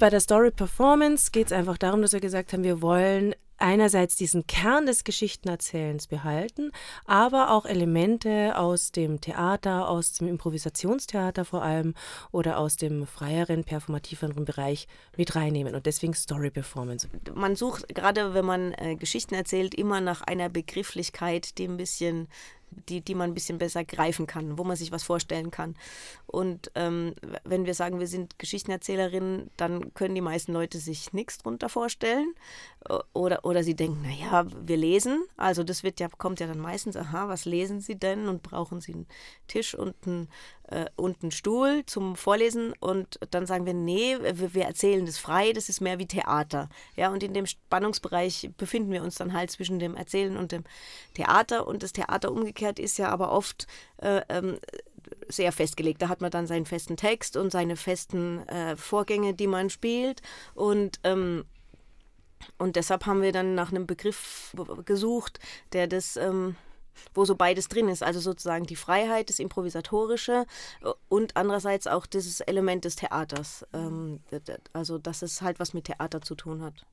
Bei der Story Performance geht es einfach darum, dass wir gesagt haben, wir wollen einerseits diesen Kern des Geschichtenerzählens behalten, aber auch Elemente aus dem Theater, aus dem Improvisationstheater vor allem oder aus dem freieren, performativeren Bereich mit reinnehmen und deswegen Story Performance. Man sucht gerade, wenn man äh, Geschichten erzählt, immer nach einer Begrifflichkeit, die ein bisschen die, die man ein bisschen besser greifen kann, wo man sich was vorstellen kann. Und ähm, wenn wir sagen, wir sind Geschichtenerzählerinnen, dann können die meisten Leute sich nichts drunter vorstellen. Oder, oder sie denken, naja, wir lesen. Also das wird ja, kommt ja dann meistens, aha, was lesen sie denn? Und brauchen sie einen Tisch und einen, äh, und einen Stuhl zum Vorlesen? Und dann sagen wir, nee, wir, wir erzählen das frei, das ist mehr wie Theater. Ja, und in dem Spannungsbereich befinden wir uns dann halt zwischen dem Erzählen und dem Theater. Und das Theater umgekehrt ist ja aber oft äh, ähm, sehr festgelegt. Da hat man dann seinen festen Text und seine festen äh, Vorgänge, die man spielt. Und ähm, und deshalb haben wir dann nach einem Begriff gesucht, der das, ähm, wo so beides drin ist. Also sozusagen die Freiheit, das Improvisatorische äh, und andererseits auch dieses Element des Theaters. Ähm, also dass es halt was mit Theater zu tun hat.